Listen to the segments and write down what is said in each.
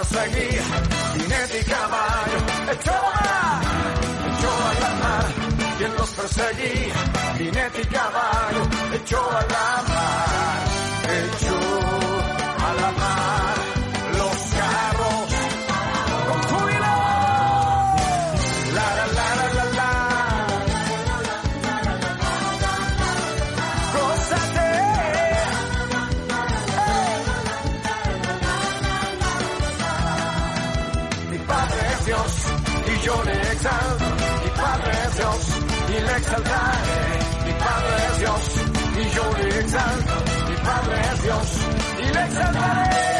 Perseguía, jinete y caballo, echó a mar, echó a la mar. Quien los perseguía, jinete y caballo, echó a la mar, echó y yo le exalto. Mi Padre es Dios y le exaltaré. Mi Padre es Dios y yo le exalto. Mi Padre es Dios y le exaltaré.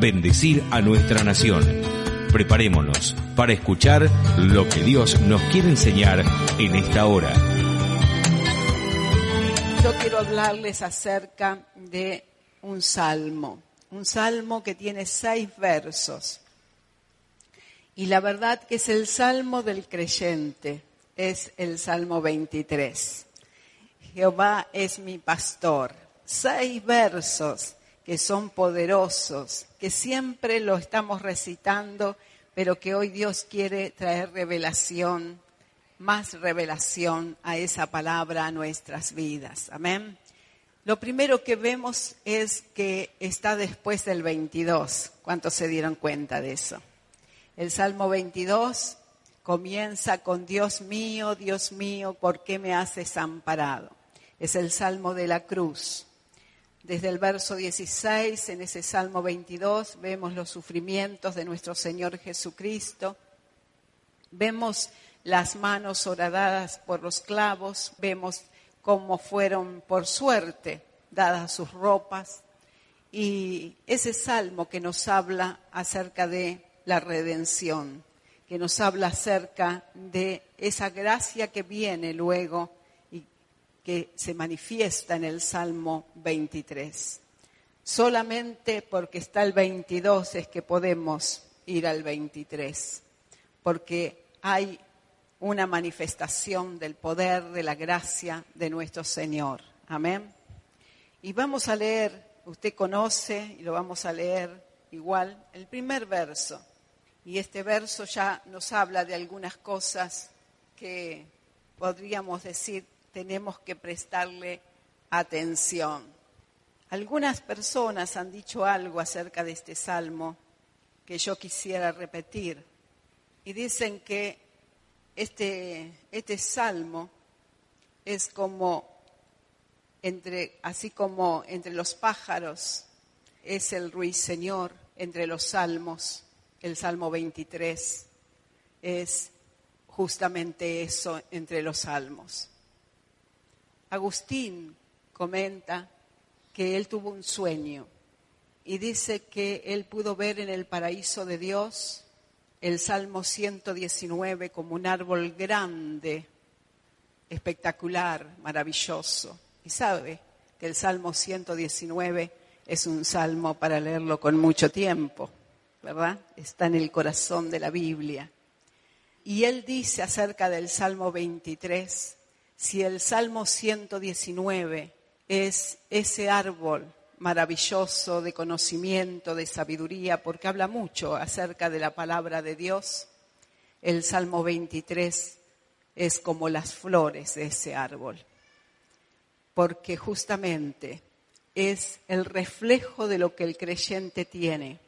bendecir a nuestra nación. Preparémonos para escuchar lo que Dios nos quiere enseñar en esta hora. Yo quiero hablarles acerca de un salmo, un salmo que tiene seis versos. Y la verdad que es el salmo del creyente, es el salmo 23. Jehová es mi pastor. Seis versos que son poderosos, que siempre lo estamos recitando, pero que hoy Dios quiere traer revelación más revelación a esa palabra a nuestras vidas. Amén. Lo primero que vemos es que está después del 22. ¿Cuántos se dieron cuenta de eso? El Salmo 22 comienza con Dios mío, Dios mío, ¿por qué me has desamparado? Es el Salmo de la cruz. Desde el verso 16, en ese Salmo 22, vemos los sufrimientos de nuestro Señor Jesucristo. Vemos las manos horadadas por los clavos, vemos cómo fueron por suerte dadas sus ropas. Y ese salmo que nos habla acerca de la redención, que nos habla acerca de esa gracia que viene luego que se manifiesta en el Salmo 23. Solamente porque está el 22 es que podemos ir al 23, porque hay una manifestación del poder, de la gracia de nuestro Señor. Amén. Y vamos a leer, usted conoce y lo vamos a leer igual, el primer verso. Y este verso ya nos habla de algunas cosas que podríamos decir tenemos que prestarle atención. Algunas personas han dicho algo acerca de este salmo que yo quisiera repetir. Y dicen que este, este salmo es como entre, así como entre los pájaros es el ruiseñor, entre los salmos, el salmo 23 es justamente eso entre los salmos. Agustín comenta que él tuvo un sueño y dice que él pudo ver en el paraíso de Dios el Salmo 119 como un árbol grande, espectacular, maravilloso. Y sabe que el Salmo 119 es un salmo para leerlo con mucho tiempo, ¿verdad? Está en el corazón de la Biblia. Y él dice acerca del Salmo 23, si el Salmo 119 es ese árbol maravilloso de conocimiento, de sabiduría, porque habla mucho acerca de la palabra de Dios. El Salmo 23 es como las flores de ese árbol, porque justamente es el reflejo de lo que el creyente tiene.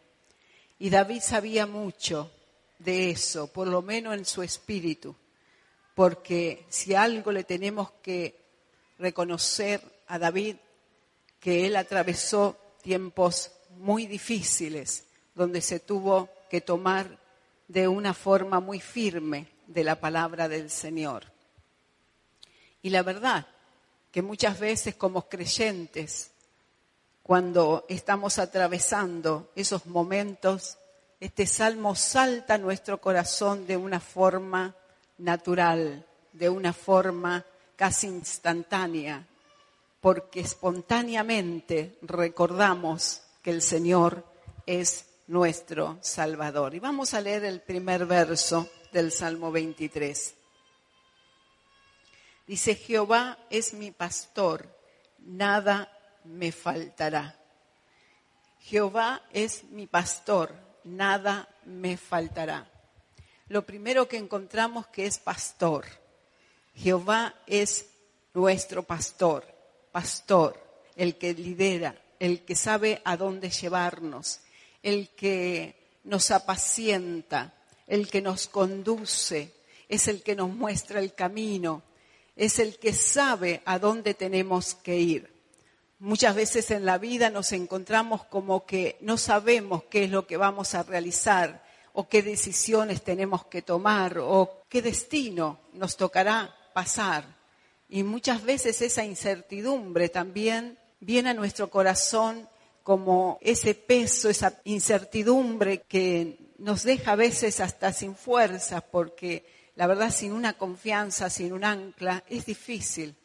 Y David sabía mucho de eso, por lo menos en su espíritu, porque si algo le tenemos que reconocer a David que él atravesó tiempos muy difíciles, donde se tuvo que tomar de una forma muy firme de la palabra del Señor. Y la verdad que muchas veces como creyentes, cuando estamos atravesando esos momentos, este salmo salta nuestro corazón de una forma natural, de una forma casi instantánea, porque espontáneamente recordamos que el Señor es nuestro Salvador. Y vamos a leer el primer verso del Salmo 23. Dice, Jehová es mi pastor, nada me faltará. Jehová es mi pastor, nada me faltará. Lo primero que encontramos que es pastor. Jehová es nuestro pastor pastor, el que lidera, el que sabe a dónde llevarnos, el que nos apacienta, el que nos conduce, es el que nos muestra el camino, es el que sabe a dónde tenemos que ir. Muchas veces en la vida nos encontramos como que no sabemos qué es lo que vamos a realizar o qué decisiones tenemos que tomar o qué destino nos tocará pasar. Y muchas veces esa incertidumbre también viene a nuestro corazón como ese peso, esa incertidumbre que nos deja a veces hasta sin fuerza, porque la verdad sin una confianza, sin un ancla, es difícil.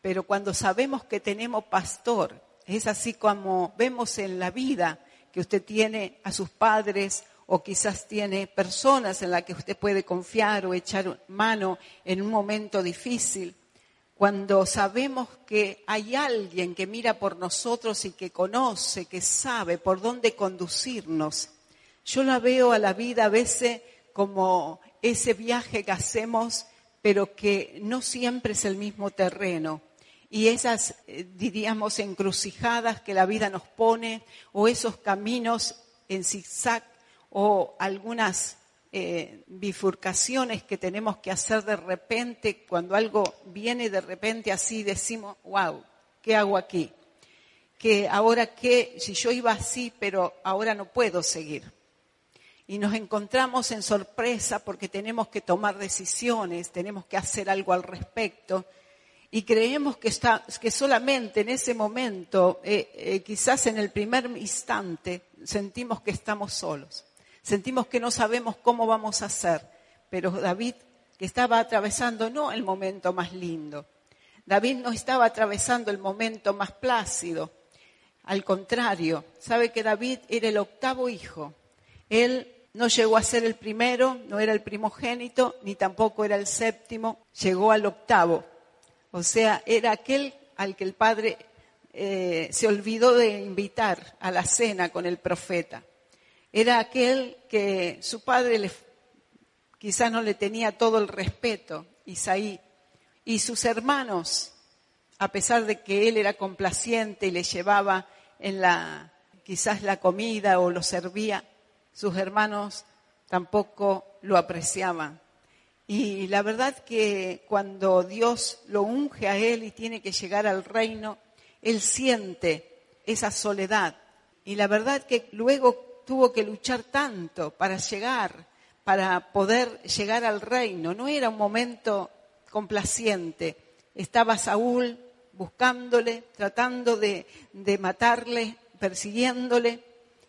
Pero cuando sabemos que tenemos pastor, es así como vemos en la vida que usted tiene a sus padres o quizás tiene personas en las que usted puede confiar o echar mano en un momento difícil cuando sabemos que hay alguien que mira por nosotros y que conoce, que sabe por dónde conducirnos. Yo la veo a la vida a veces como ese viaje que hacemos, pero que no siempre es el mismo terreno. Y esas, eh, diríamos, encrucijadas que la vida nos pone, o esos caminos en zigzag, o algunas eh, bifurcaciones que tenemos que hacer de repente, cuando algo viene de repente así, decimos, wow, ¿qué hago aquí? Que ahora qué, si yo iba así, pero ahora no puedo seguir. Y nos encontramos en sorpresa porque tenemos que tomar decisiones, tenemos que hacer algo al respecto. Y creemos que, está, que solamente en ese momento, eh, eh, quizás en el primer instante, sentimos que estamos solos sentimos que no sabemos cómo vamos a hacer, pero David que estaba atravesando no el momento más lindo, David no estaba atravesando el momento más plácido, al contrario, sabe que David era el octavo hijo, él no llegó a ser el primero, no era el primogénito, ni tampoco era el séptimo, llegó al octavo. O sea, era aquel al que el padre eh, se olvidó de invitar a la cena con el profeta era aquel que su padre quizás no le tenía todo el respeto, Isaí, y sus hermanos, a pesar de que él era complaciente y le llevaba en la, quizás la comida o lo servía, sus hermanos tampoco lo apreciaban. Y la verdad que cuando Dios lo unge a él y tiene que llegar al reino, él siente esa soledad. Y la verdad que luego tuvo que luchar tanto para llegar, para poder llegar al reino. No era un momento complaciente. Estaba Saúl buscándole, tratando de, de matarle, persiguiéndole.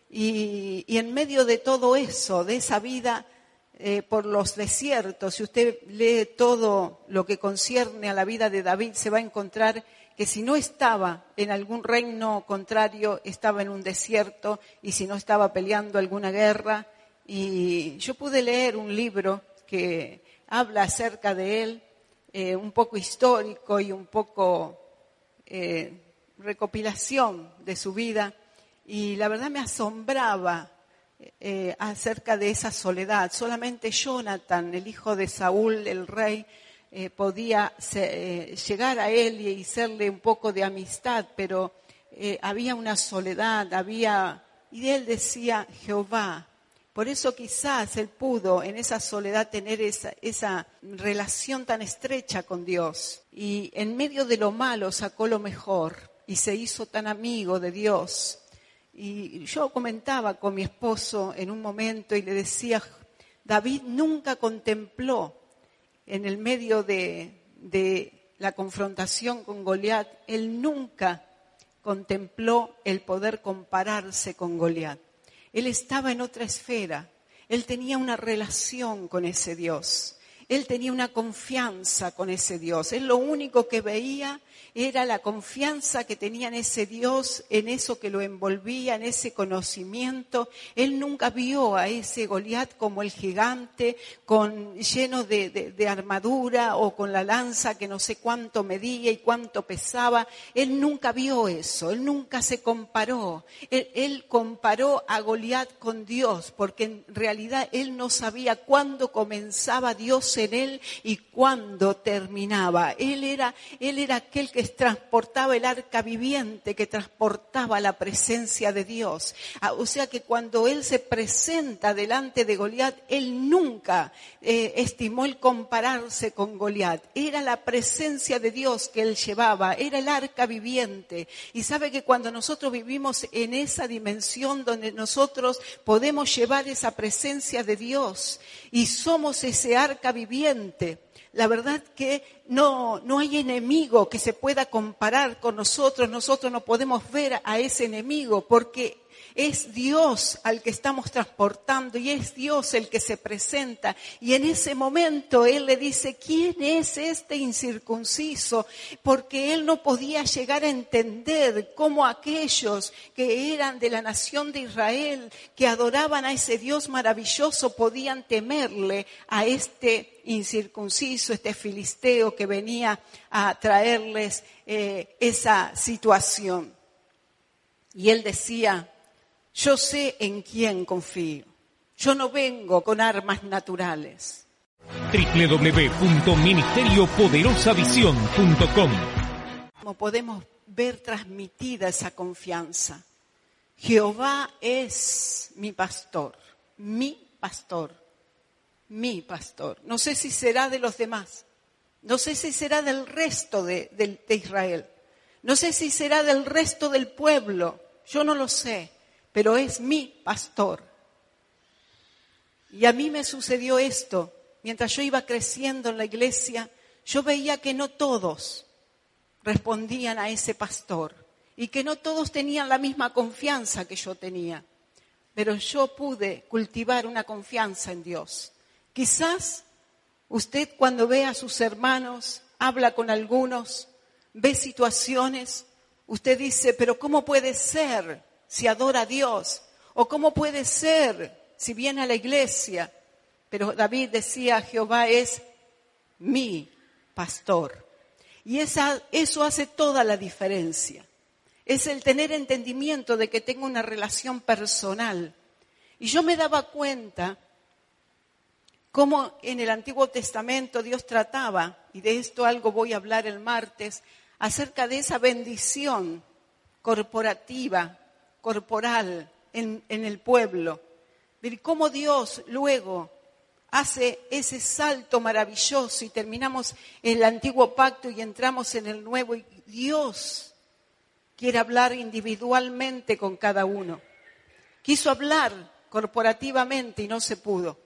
Y, en medio de todo eso, de esa vida eh, por los desiertos, si usted lee todo lo que concierne a la vida de David, se va a encontrar que si no estaba en algún reino contrario, estaba en un desierto, y si no estaba peleando alguna guerra. Y yo pude leer un libro que habla acerca de él, eh, un poco histórico y un poco eh, recopilación de su vida y la verdad me asombraba eh, acerca de esa soledad. Solamente Jonathan, el hijo de Saúl, el rey, eh, podía eh, llegar a él y, hacerle un poco de amistad, pero había una soledad, había... Y él decía, Jehová, por eso quizás él pudo en esa soledad tener esa, esa, relación tan estrecha con Dios. Y en medio de lo malo sacó lo mejor y se hizo tan amigo de Dios y yo comentaba con mi esposo en un momento y le decía, David nunca contempló en el medio de, la confrontación con Goliat, él nunca contempló el poder compararse con Goliat. Él estaba en otra esfera, él tenía una relación con ese Dios, él tenía una confianza con ese Dios, él lo único que veía era la confianza que tenía en ese Dios, en eso que lo envolvía, en ese conocimiento. Él nunca vio a ese Goliat como el gigante, con, lleno de, armadura o con la lanza que no sé cuánto medía y cuánto pesaba. Él nunca vio eso, él nunca se comparó. Él, él comparó a Goliat con Dios, porque en realidad él no sabía cuándo comenzaba Dios en él y cuándo terminaba. Él era, él era aquel que transportaba el arca viviente, que transportaba la presencia de Dios. Ah, o sea que cuando él se presenta delante de Goliat, él nunca eh, estimó el compararse con Goliat. Era la presencia de Dios que él llevaba, era el arca viviente. Y sabe que cuando nosotros vivimos en esa dimensión donde nosotros podemos llevar esa presencia de Dios y somos ese arca viviente, la verdad que no, no hay enemigo que se pueda comparar con nosotros. Nosotros no podemos ver a ese enemigo porque es Dios al que estamos transportando y es Dios el que se presenta. Y en ese momento Él le dice, ¿quién es este incircunciso? Porque Él no podía llegar a entender cómo aquellos que eran de la nación de Israel, que adoraban a ese Dios maravilloso, podían temerle a este incircunciso, este filisteo que venía a traerles eh, esa situación. Y él decía, yo sé en quién confío. Yo no vengo con armas naturales. www.ministeriopoderosavisión.com Como podemos ver transmitida esa confianza. Jehová es mi pastor, mi pastor, mi pastor. No sé si será de los demás, no sé si será del resto de, de Israel, no sé si será del resto del pueblo, yo no lo sé pero es mi pastor. Y a mí me sucedió esto. Mientras yo iba creciendo en la iglesia, yo veía que no todos respondían a ese pastor y que no todos tenían la misma confianza que yo tenía. Pero yo pude cultivar una confianza en Dios. Quizás usted cuando ve a sus hermanos, habla con algunos, ve situaciones, usted dice, pero ¿cómo puede ser si adora a Dios? ¿O cómo puede ser si viene a la iglesia? Pero David decía, Jehová es mi pastor. Y eso hace toda la diferencia. Es el tener entendimiento de que tengo una relación personal. Y yo me daba cuenta cómo en el Antiguo Testamento Dios trataba, y de esto algo voy a hablar el martes, acerca de esa bendición corporativa corporal en, el pueblo. Ver cómo Dios luego hace ese salto maravilloso y terminamos el antiguo pacto y entramos en el nuevo y Dios quiere hablar individualmente con cada uno. Quiso hablar corporativamente y no se pudo.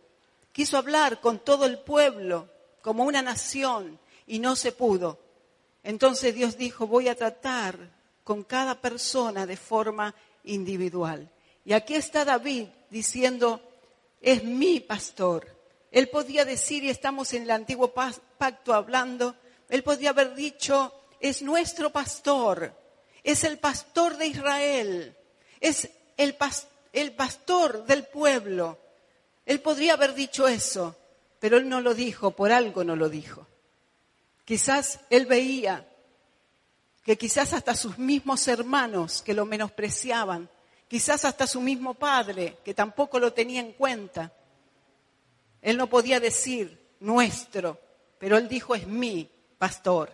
Quiso hablar con todo el pueblo como una nación y no se pudo. Entonces Dios dijo, voy a tratar con cada persona de forma individual. Y aquí está David diciendo, es mi pastor. Él podía decir, y estamos en el antiguo pacto hablando, él podía haber dicho, es nuestro pastor, es el pastor de Israel, es el, el pastor del pueblo. Él podría haber dicho eso, pero él no lo dijo, por algo no lo dijo. Quizás él veía que quizás hasta sus mismos hermanos que lo menospreciaban, quizás hasta su mismo padre que tampoco lo tenía en cuenta, él no podía decir nuestro, pero él dijo es mi pastor.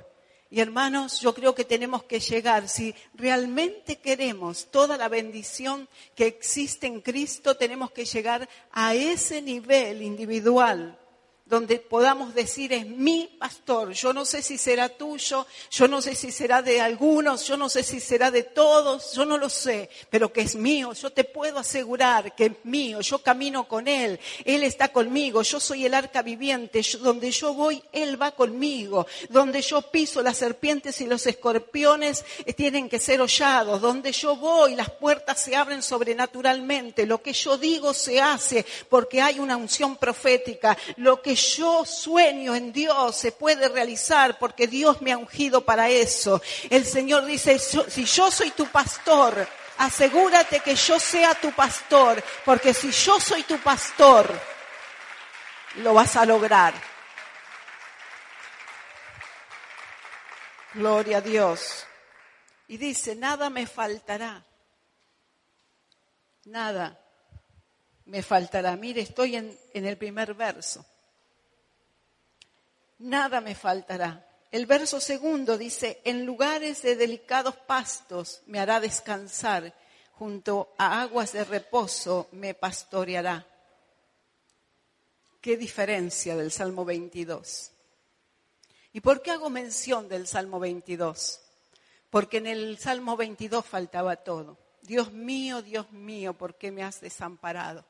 Y hermanos, yo creo que tenemos que llegar, si realmente queremos toda la bendición que existe en Cristo, tenemos que llegar a ese nivel individual donde podamos decir es mi pastor. Yo no sé si será tuyo, yo no sé si será de algunos, yo no sé si será de todos, yo no lo sé, pero que es mío. Yo te puedo asegurar que es mío. Yo camino con Él, Él está conmigo, yo soy el arca viviente, donde yo voy, Él va conmigo. Donde yo piso las serpientes y los escorpiones eh, tienen que ser hollados. Donde yo voy, las puertas se abren sobrenaturalmente. Lo que yo digo se hace porque hay una unción profética. Lo que yo sueño en Dios se puede realizar porque Dios me ha ungido para eso. El Señor dice, si yo soy tu pastor, asegúrate que yo sea tu pastor, porque si yo soy tu pastor, lo vas a lograr. Gloria a Dios. Y dice, nada me faltará. Nada me faltará. Mire, estoy en, en el primer verso nada me faltará. El verso segundo dice, en lugares de delicados pastos me hará descansar, junto a aguas de reposo me pastoreará. Qué diferencia del Salmo 22. ¿Y por qué hago mención del Salmo 22? Porque en el Salmo 22 faltaba todo. Dios mío, Dios mío, ¿por qué me has desamparado?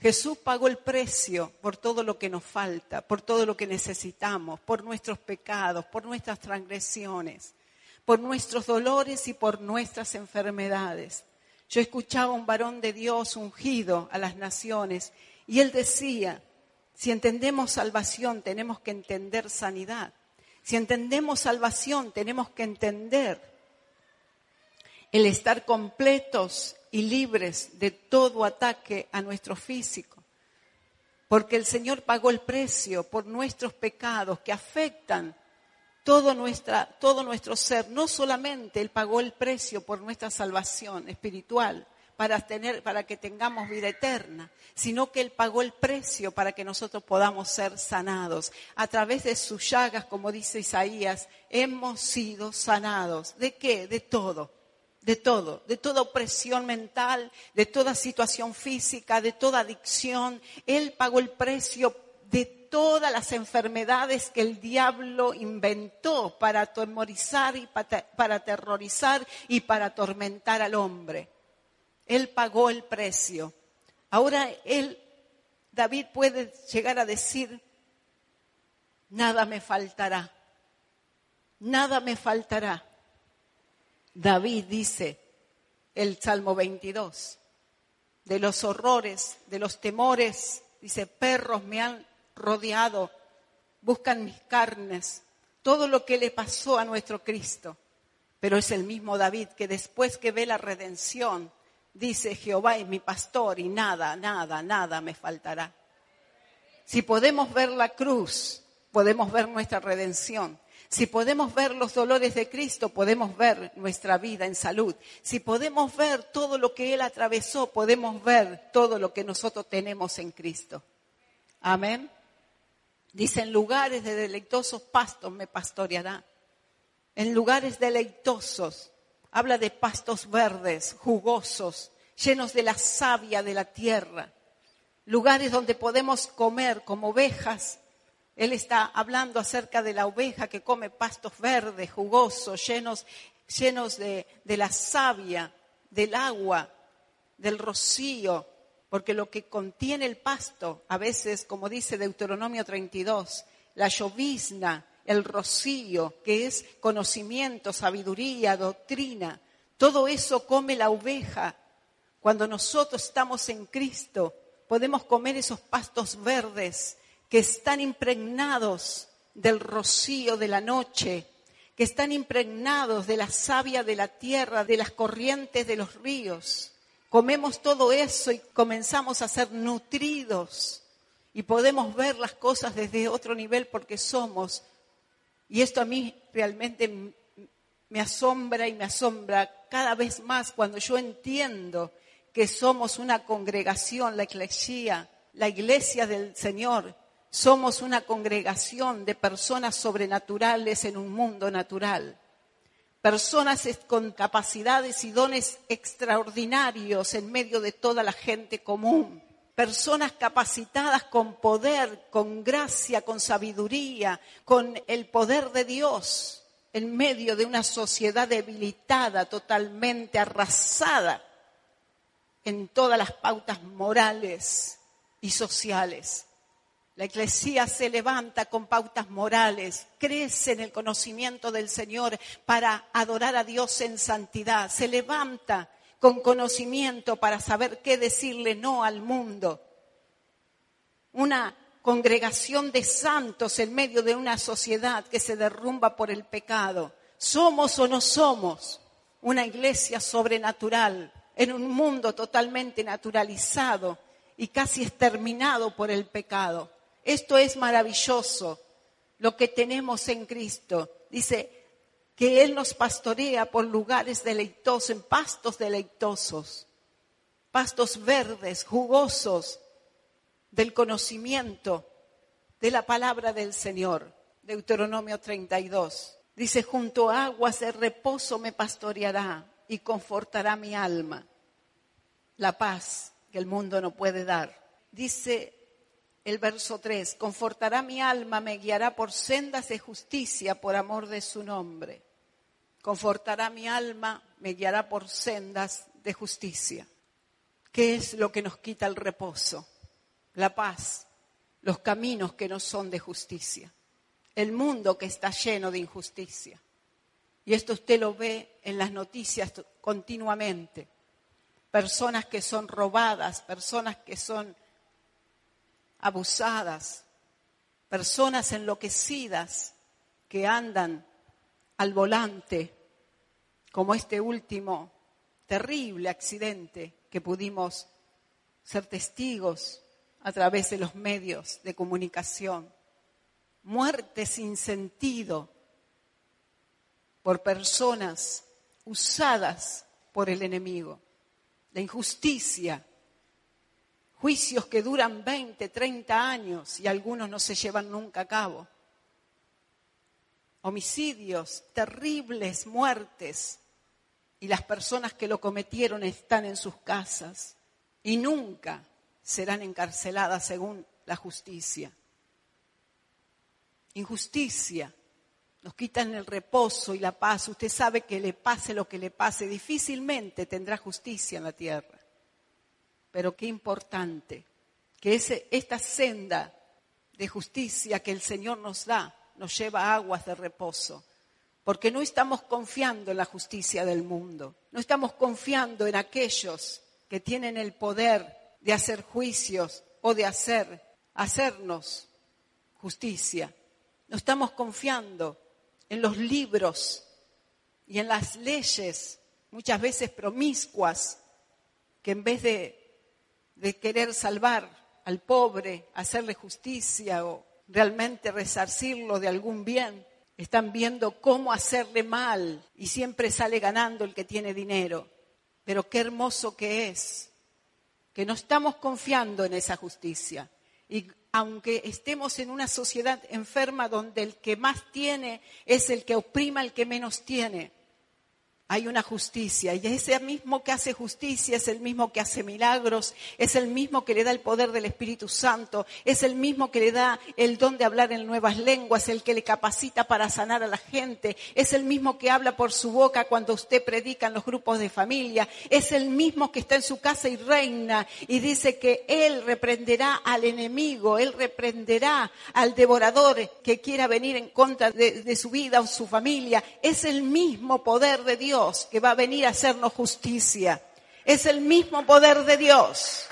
Jesús pagó el precio por todo lo que nos falta, por todo lo que necesitamos, por nuestros pecados, por nuestras transgresiones, por nuestros dolores y por nuestras enfermedades. Yo escuchaba a un varón de Dios ungido a las naciones y él decía, si entendemos salvación tenemos que entender sanidad. Si entendemos salvación tenemos que entender el estar completos y libres de todo ataque a nuestro físico. Porque el Señor pagó el precio por nuestros pecados que afectan todo, nuestra, todo nuestro ser. No solamente Él pagó el precio por nuestra salvación espiritual, para, tener, para que tengamos vida eterna, sino que Él pagó el precio para que nosotros podamos ser sanados. A través de sus llagas, como dice Isaías, hemos sido sanados. ¿De qué? De todo de todo, de toda opresión mental, de toda situación física, de toda adicción. Él pagó el precio de todas las enfermedades que el diablo inventó para atemorizar y para aterrorizar y para atormentar al hombre. Él pagó el precio. Ahora él, David puede llegar a decir, nada me faltará, nada me faltará David dice, el Salmo 22, de los horrores, de los temores, dice, perros me han rodeado, buscan mis carnes, todo lo que le pasó a nuestro Cristo. Pero es el mismo David que después que ve la redención, dice, Jehová es mi pastor y nada, nada, nada me faltará. Si podemos ver la cruz, podemos ver nuestra redención. Si podemos ver los dolores de Cristo, podemos ver nuestra vida en salud. Si podemos ver todo lo que Él atravesó, podemos ver todo lo que nosotros tenemos en Cristo. Amén. Dice, en lugares de deleitosos pastos me pastoreará. En lugares deleitosos. Habla de pastos verdes, jugosos, llenos de la savia de la tierra. Lugares donde podemos comer como ovejas él está hablando acerca de la oveja que come pastos verdes, jugosos, llenos, llenos de, de la savia, del agua, del rocío, porque lo que contiene el pasto, a veces, como dice Deuteronomio 32, la llovizna el rocío, que es conocimiento, sabiduría, doctrina. Todo eso come la oveja. Cuando nosotros estamos en Cristo, podemos comer esos pastos verdes que están impregnados del rocío de la noche, que están impregnados de la savia de la tierra, de las corrientes de los ríos. Comemos todo eso y comenzamos a ser nutridos y podemos ver las cosas desde otro nivel porque somos, y esto a mí realmente me asombra y me asombra cada vez más cuando yo entiendo que somos una congregación, la iglesia, la iglesia del Señor, somos una congregación de personas sobrenaturales en un mundo natural. Personas con capacidades y dones extraordinarios en medio de toda la gente común. Personas capacitadas con poder, con gracia, con sabiduría, con el poder de Dios en medio de una sociedad debilitada, totalmente arrasada en todas las pautas morales y sociales. La iglesia se levanta con pautas morales, crece en el conocimiento del Señor para adorar a Dios en santidad, se levanta con conocimiento para saber qué decirle no al mundo. Una congregación de santos en medio de una sociedad que se derrumba por el pecado. ¿Somos o no somos una iglesia sobrenatural en un mundo totalmente naturalizado y casi exterminado por el pecado? Esto es maravilloso, lo que tenemos en Cristo. Dice que Él nos pastorea por lugares deleitosos, en pastos deleitosos, pastos verdes, jugosos, del conocimiento de la palabra del Señor. Deuteronomio 32. Dice, junto a aguas de reposo me pastoreará y confortará mi alma. La paz que el mundo no puede dar. Dice el verso 3, confortará mi alma, me guiará por sendas de justicia por amor de su nombre. Confortará mi alma, me guiará por sendas de justicia. ¿Qué es lo que nos quita el reposo? La paz, los caminos que no son de justicia, el mundo que está lleno de injusticia. Y esto usted lo ve en las noticias continuamente. Personas que son robadas, personas que son abusadas, personas enloquecidas que andan al volante, como este último terrible accidente que pudimos ser testigos a través de los medios de comunicación. Muerte sin sentido por personas usadas por el enemigo. La injusticia juicios que duran 20, 30 años y algunos no se llevan nunca a cabo. Homicidios, terribles muertes y las personas que lo cometieron están en sus casas y nunca serán encarceladas según la justicia. Injusticia. Nos quitan el reposo y la paz. Usted sabe que le pase lo que le pase, difícilmente tendrá justicia en la tierra. Pero qué importante que ese, esta senda de justicia que el Señor nos da nos lleva a aguas de reposo. Porque no estamos confiando en la justicia del mundo, no estamos confiando en aquellos que tienen el poder de hacer juicios o de hacer, hacernos justicia. No estamos confiando en los libros y en las leyes, muchas veces promiscuas, que en vez de de querer salvar al pobre, hacerle justicia o realmente resarcirlo de algún bien. Están viendo cómo hacerle mal y siempre sale ganando el que tiene dinero. Pero qué hermoso que es que no estamos confiando en esa justicia. Y aunque estemos en una sociedad enferma donde el que más tiene es el que oprima al que menos tiene, hay una justicia y ese mismo que hace justicia es el mismo que hace milagros, es el mismo que le da el poder del Espíritu Santo, es el mismo que le da el don de hablar en nuevas lenguas, el que le capacita para sanar a la gente, es el mismo que habla por su boca cuando usted predica en los grupos de familia, es el mismo que está en su casa y reina y dice que él reprenderá al enemigo, él reprenderá al devorador que quiera venir en contra de, de su vida o su familia, es el mismo poder de Dios que va a venir a hacernos justicia. Es el mismo poder de Dios.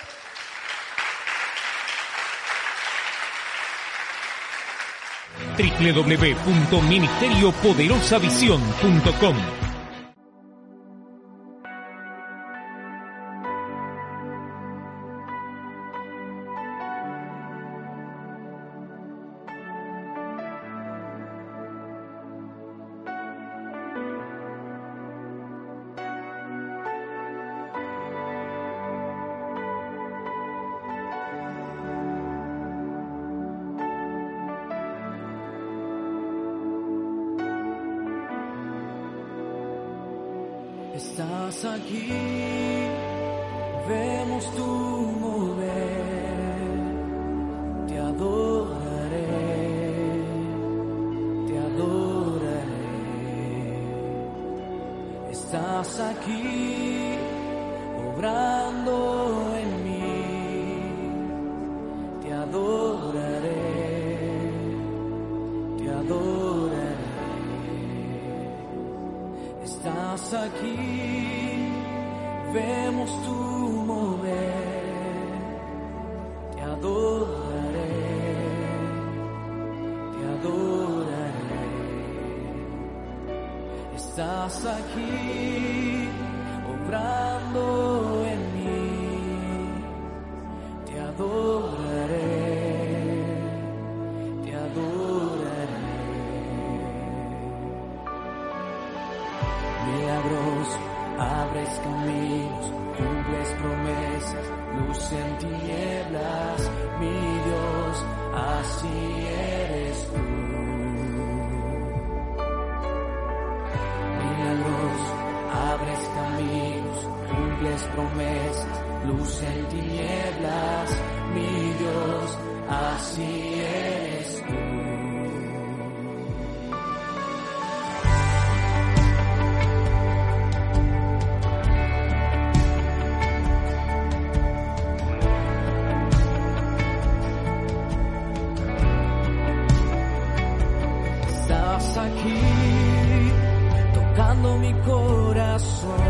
Estás aquí, vemos tu mover, te adoraré, te adoraré. Estás aquí, obrando Estás aquí, vemos tu mover, te adoraré, te adoraré. Estás aquí, obrando corazón.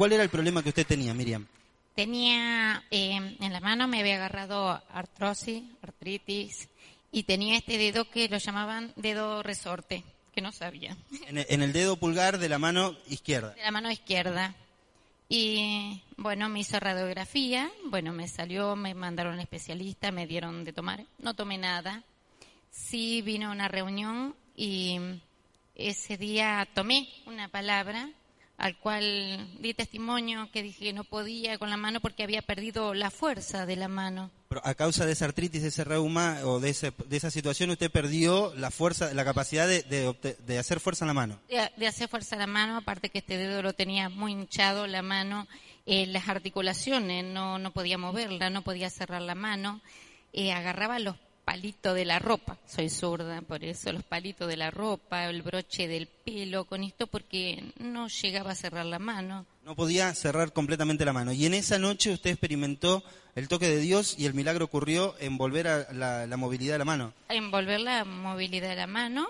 ¿Cuál era el problema que usted tenía, Miriam? Tenía eh, en la mano, me había agarrado artrosis, artritis, y tenía este dedo que lo llamaban dedo resorte, que no sabía, En el, dedo pulgar de la mano izquierda. de la mano izquierda. Y bueno, me hizo radiografía, bueno, me salió, me mandaron al especialista, me dieron de tomar, no tomé nada. Sí vino a una reunión y ese día tomé una palabra al cual di testimonio que dije que no podía con la mano porque había perdido la fuerza de la mano. Pero a causa de esa artritis, de ese reuma o de, ese- de esa situación, usted perdió la fuerza, la capacidad de, de obte- de hacer fuerza en la mano. de, de hacer fuerza a la mano, aparte que este dedo lo tenía muy hinchado, la mano, eh, las articulaciones, no, no podía moverla, no podía cerrar la mano, eh, agarraba los palitos de la ropa, soy zurda, por eso los palitos de la ropa, el broche del pelo, con esto porque no llegaba a cerrar la mano. No podía cerrar completamente la mano. Y en esa noche usted experimentó el toque de Dios y el milagro ocurrió en volver a la, la movilidad de la mano. envolver la movilidad de la mano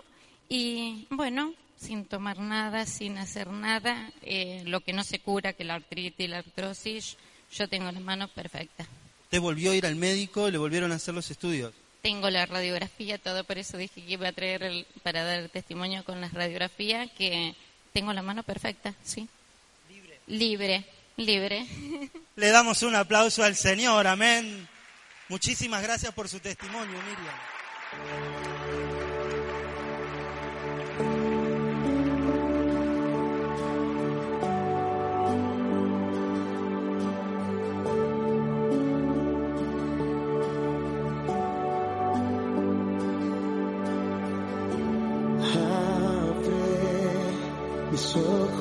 y bueno, sin tomar nada, sin hacer nada, eh, lo que no se cura, que la artritis y la artrosis, yo tengo las manos perfectas. Usted volvió a ir al médico, le volvieron a hacer los estudios. Tengo la radiografía, todo por eso dije que iba a traer el- para dar testimonio con las radiografías, que tengo la mano perfecta, sí. Libre. Libre, libre. Le damos un aplauso al Señor, amén. Muchísimas gracias por su testimonio, Miriam.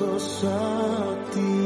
Mis ojos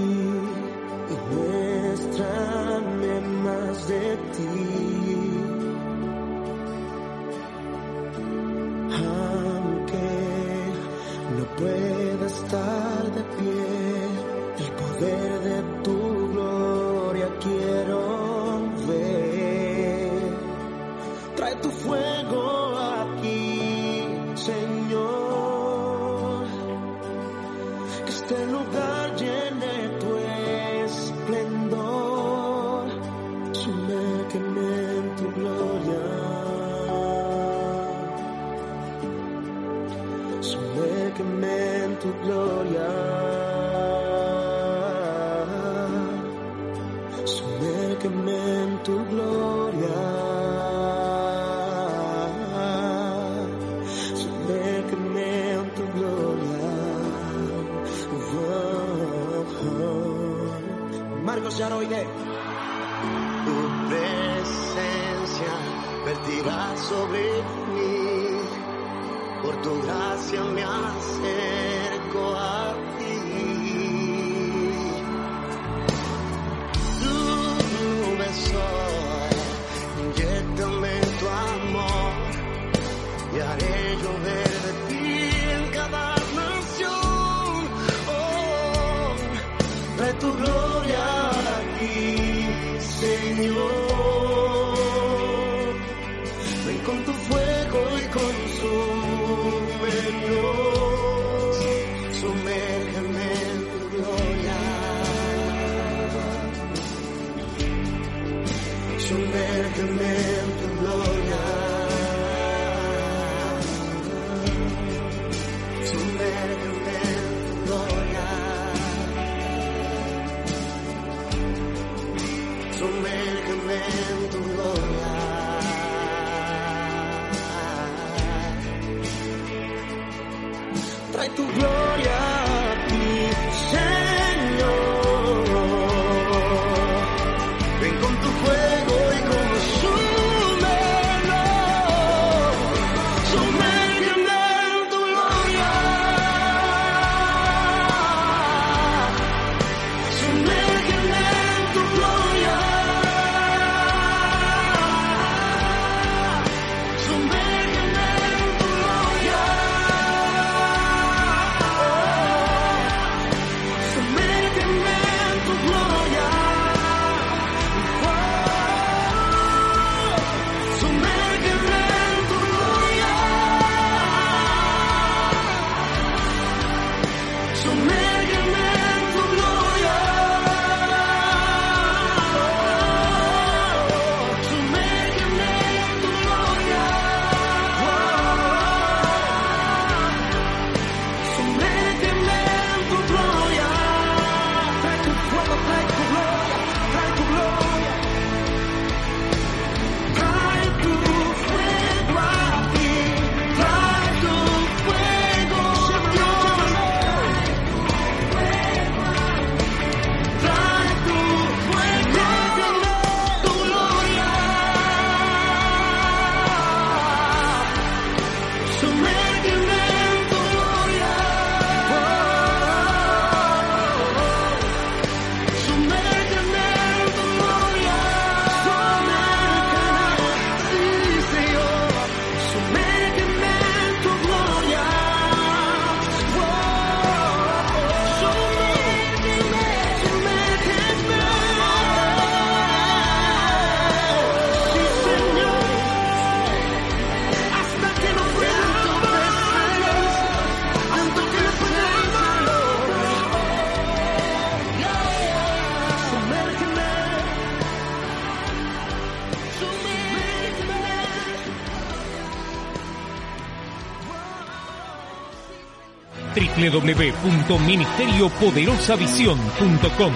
www.ministeriopoderosavisión.com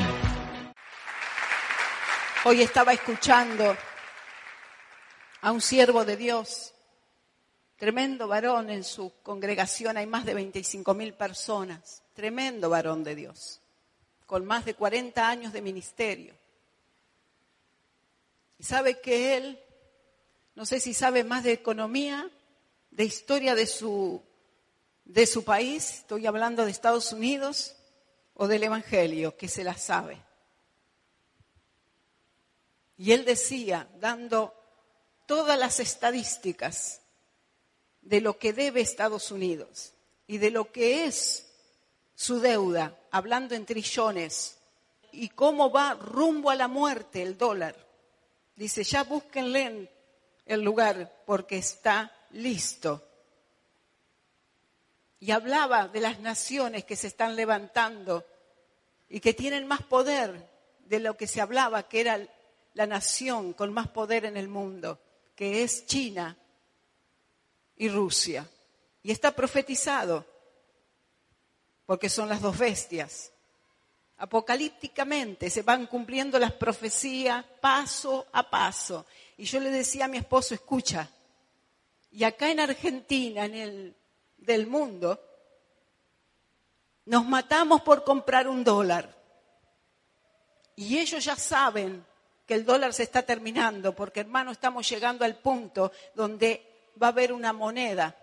Hoy estaba escuchando a un siervo de Dios, tremendo varón en su congregación, hay más de 25 mil personas, tremendo varón de Dios, con más de 40 años de ministerio. Y sabe que él, no sé si sabe más de economía, de historia de su, de su país, estoy hablando de Estados Unidos, o del Evangelio, que se la sabe. Y él decía, dando todas las estadísticas de lo que debe Estados Unidos y de lo que es su deuda, hablando en trillones, y cómo va rumbo a la muerte el dólar. Dice, ya búsquenle el lugar porque está listo. Y hablaba de las naciones que se están levantando y que tienen más poder de lo que se hablaba, que era la nación con más poder en el mundo, que es China y Rusia. Y está profetizado, porque son las dos bestias. Apocalípticamente se van cumpliendo las profecías paso a paso. Y yo le decía a mi esposo, escucha, y acá en Argentina, en el del mundo, nos matamos por comprar un dólar. Y ellos ya saben que el dólar se está terminando, porque hermano, estamos llegando al punto donde va a haber una moneda,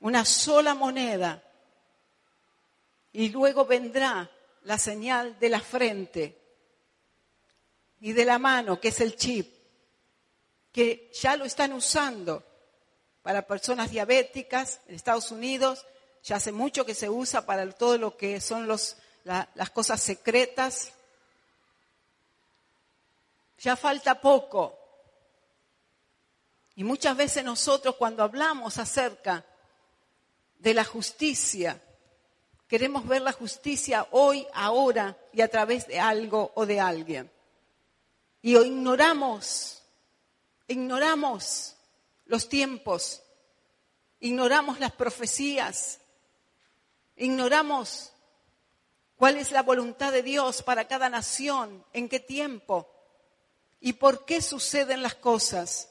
una sola moneda, y luego vendrá la señal de la frente y de la mano, que es el chip, que ya lo están usando para personas diabéticas en Estados Unidos, ya hace mucho que se usa para todo lo que son los, la- las cosas secretas. Ya falta poco. Y muchas veces nosotros cuando hablamos acerca de la justicia, queremos ver la justicia hoy, ahora y a través de algo o de alguien. Y ignoramos, ignoramos los tiempos, ignoramos las profecías, ignoramos cuál es la voluntad de Dios para cada nación, en qué tiempo y por qué suceden las cosas.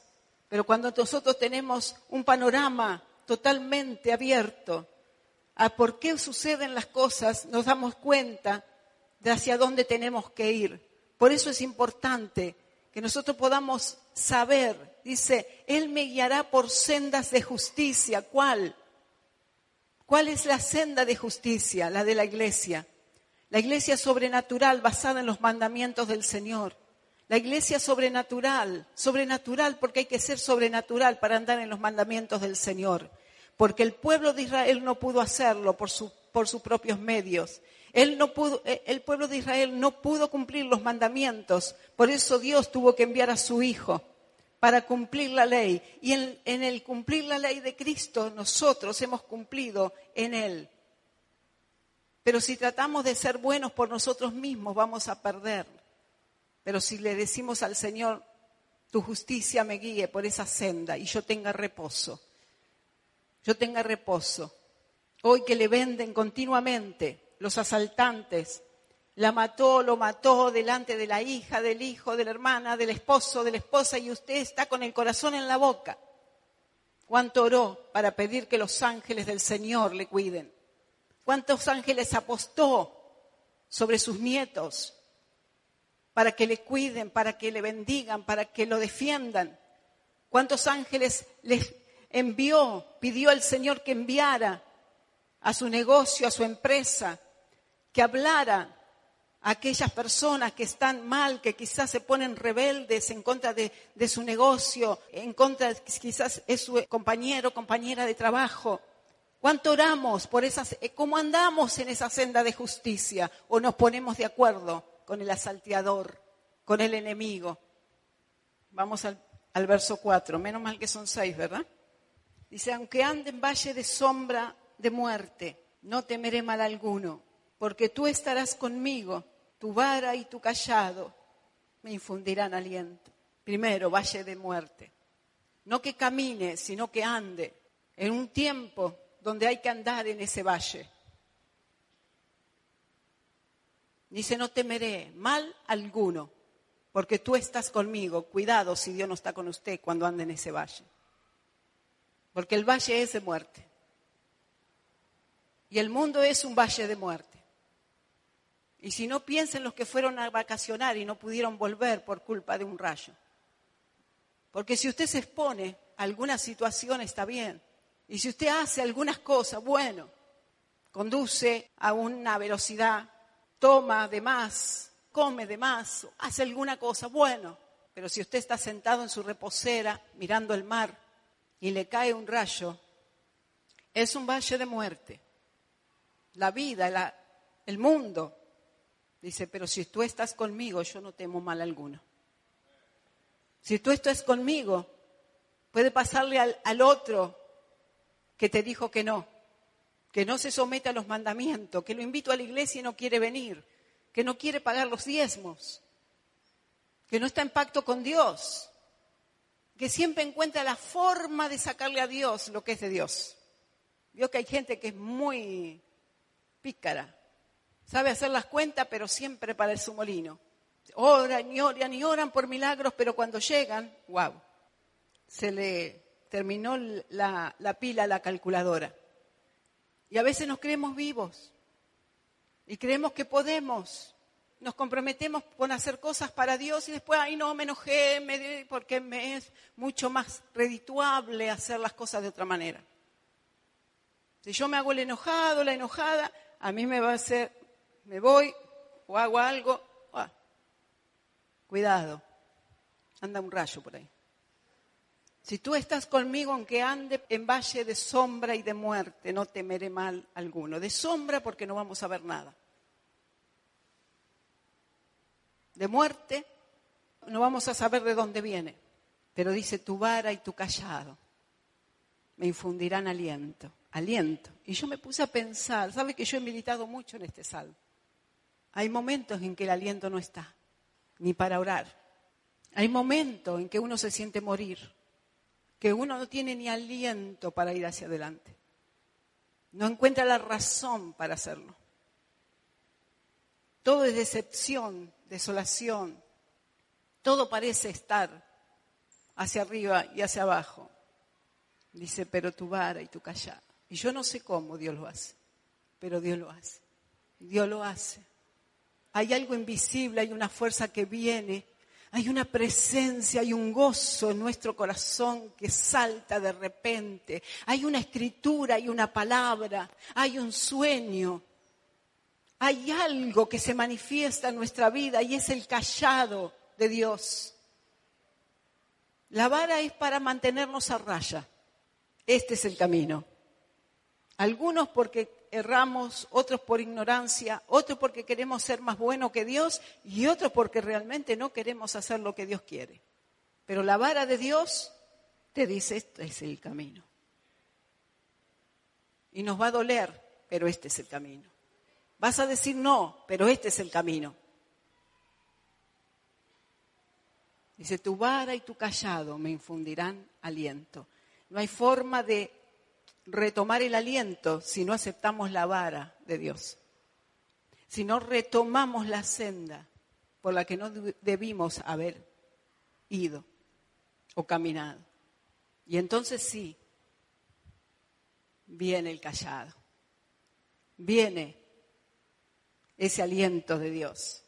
Pero cuando nosotros tenemos un panorama totalmente abierto a por qué suceden las cosas, nos damos cuenta de hacia dónde tenemos que ir. Por eso es importante que nosotros podamos saber, dice, Él me guiará por sendas de justicia. ¿Cuál? ¿Cuál es la senda de justicia? La de la iglesia. La iglesia sobrenatural basada en los mandamientos del Señor. La iglesia sobrenatural, sobrenatural porque hay que ser sobrenatural para andar en los mandamientos del Señor. Porque el pueblo de Israel no pudo hacerlo por, su- por sus propios medios. Él no pudo, eh, el pueblo de Israel no pudo cumplir los mandamientos. Por eso Dios tuvo que enviar a su Hijo para cumplir la ley. Y en, en el cumplir la ley de Cristo, nosotros hemos cumplido en Él. Pero si tratamos de ser buenos por nosotros mismos, vamos a perder. Pero si le decimos al Señor, tu justicia me guíe por esa senda y yo tenga reposo, yo tenga reposo. Hoy que le venden continuamente los asaltantes, la mató, lo mató delante de la hija, del hijo, de la hermana, del esposo, de la esposa y usted está con el corazón en la boca. ¿Cuánto oró para pedir que los ángeles del Señor le cuiden? ¿Cuántos ángeles apostó sobre sus nietos para que le cuiden, para que le bendigan, para que lo defiendan? ¿Cuántos ángeles les envió, pidió al Señor que enviara a su negocio, a su empresa, que hablara a aquellas personas que están mal, que quizás se ponen rebeldes en contra de, su negocio, en contra de- quizás es su compañero, compañera de trabajo? ¿Cuánto oramos por esas, eh, cómo andamos en esa senda de justicia? ¿O nos ponemos de acuerdo con el asalteador, con el enemigo? Vamos al, al verso 4, menos mal que son seis, ¿verdad? Dice, aunque ande en valle de sombra de muerte, no temeré mal alguno, porque tú estarás conmigo, tu vara y tu callado me infundirán aliento. Primero, valle de muerte. No que camine, sino que ande en un tiempo donde hay que andar en ese valle. Dice, no temeré mal alguno, porque tú estás conmigo. Cuidado si Dios no está con usted cuando ande en ese valle. Porque el valle es de muerte. Y el mundo es un valle de muerte. Y si no piensen los que fueron a vacacionar y no pudieron volver por culpa de un rayo. Porque si usted se expone a alguna situación está bien. Y si usted hace algunas cosas, bueno, conduce a una velocidad, toma de más, come de más, hace alguna cosa, bueno. Pero si usted está sentado en su reposera mirando el mar y le cae un rayo, es un valle de muerte. La vida, el mundo. Dice, pero si tú estás conmigo, yo no temo mal alguno. Si tú estás conmigo, puede pasarle al, al otro que te dijo que no, que no se somete a los mandamientos, que lo invito a la iglesia y no quiere venir, que no quiere pagar los diezmos, que no está en pacto con Dios, que siempre encuentra la forma de sacarle a Dios lo que es de Dios. Vio que hay gente que es muy pícara, sabe hacer las cuentas, pero siempre para el su molino. Oran y oran y oran por milagros, pero cuando llegan, wow, se le terminó la, la pila la calculadora. Y a veces nos creemos vivos y creemos que podemos. nos comprometemos con hacer cosas para Dios y después, ay no, me enojé, me porque me es mucho más redituable hacer las cosas de otra manera. Si yo me hago el enojado, la enojada, a mí me va a hacer, me voy o hago algo, ah, cuidado, anda un rayo por ahí. Si tú estás conmigo, aunque ande en valle de sombra y de muerte, no temeré mal alguno. De sombra porque no vamos a ver nada. De muerte no vamos a saber de dónde viene. Pero dice, tu vara y tu callado me infundirán aliento, aliento. Y yo me puse a pensar, ¿sabe que yo he militado mucho en este salmo? Hay momentos en que el aliento no está, ni para orar. Hay momentos en que uno se siente morir, que uno no tiene ni aliento para ir hacia adelante. No encuentra la razón para hacerlo. Todo es decepción, desolación. Todo parece estar hacia arriba y hacia abajo. Dice, pero tu vara y tu callado. Y yo no sé cómo Dios lo hace, pero Dios lo hace. Dios lo hace. Hay algo invisible, hay una fuerza que viene, hay una presencia, hay un gozo en nuestro corazón que salta de repente. Hay una escritura, hay una palabra, hay un sueño. Hay algo que se manifiesta en nuestra vida y es el callado de Dios. La vara es para mantenernos a raya. Este es el camino. Algunos porque erramos, otros por ignorancia, otros porque queremos ser más buenos que Dios y otros porque realmente no queremos hacer lo que Dios quiere. Pero la vara de Dios te dice, este es el camino. Y nos va a doler, pero este es el camino. Vas a decir no, pero este es el camino. Dice, tu vara y tu callado me infundirán aliento. No hay forma de retomar el aliento si no aceptamos la vara de Dios. Si no retomamos la senda por la que no debimos haber ido o caminado. Y entonces sí, viene el callado. Viene ese aliento de Dios.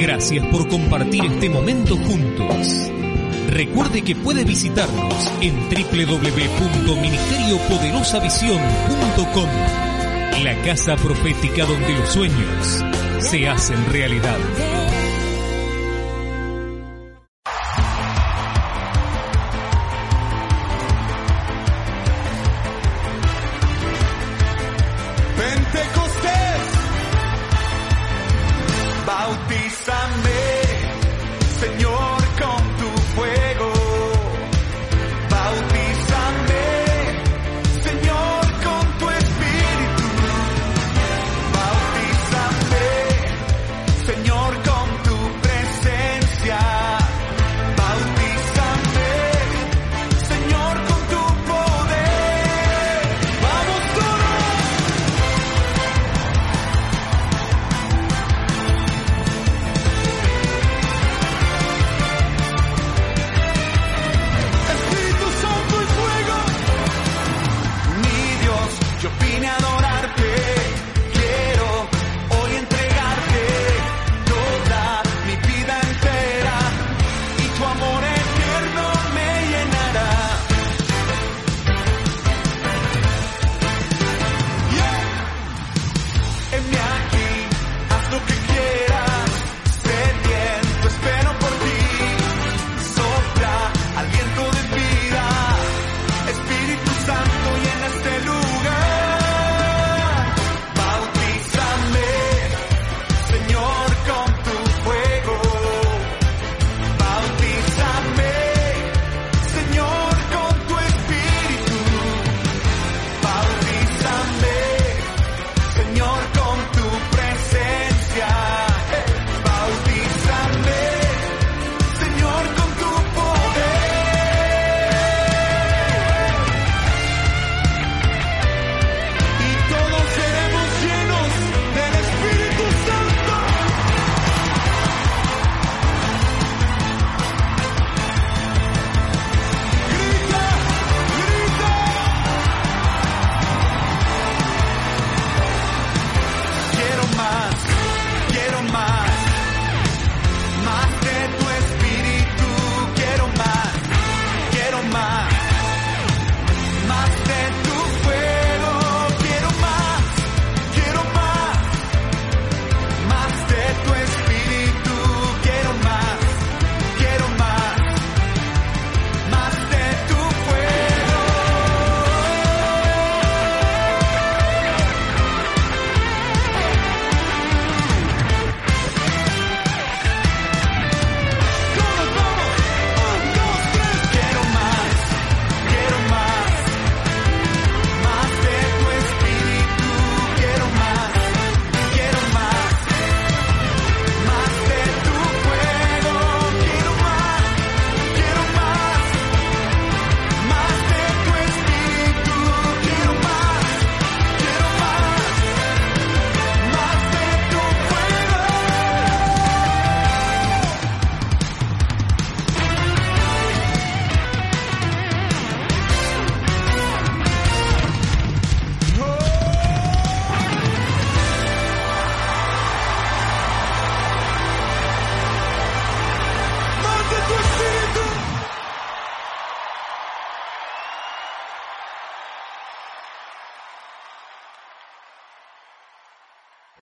Gracias por compartir este momento juntos. Recuerde que puede visitarnos en www.ministeriopoderosavision.com, la casa profética donde los sueños se hacen realidad.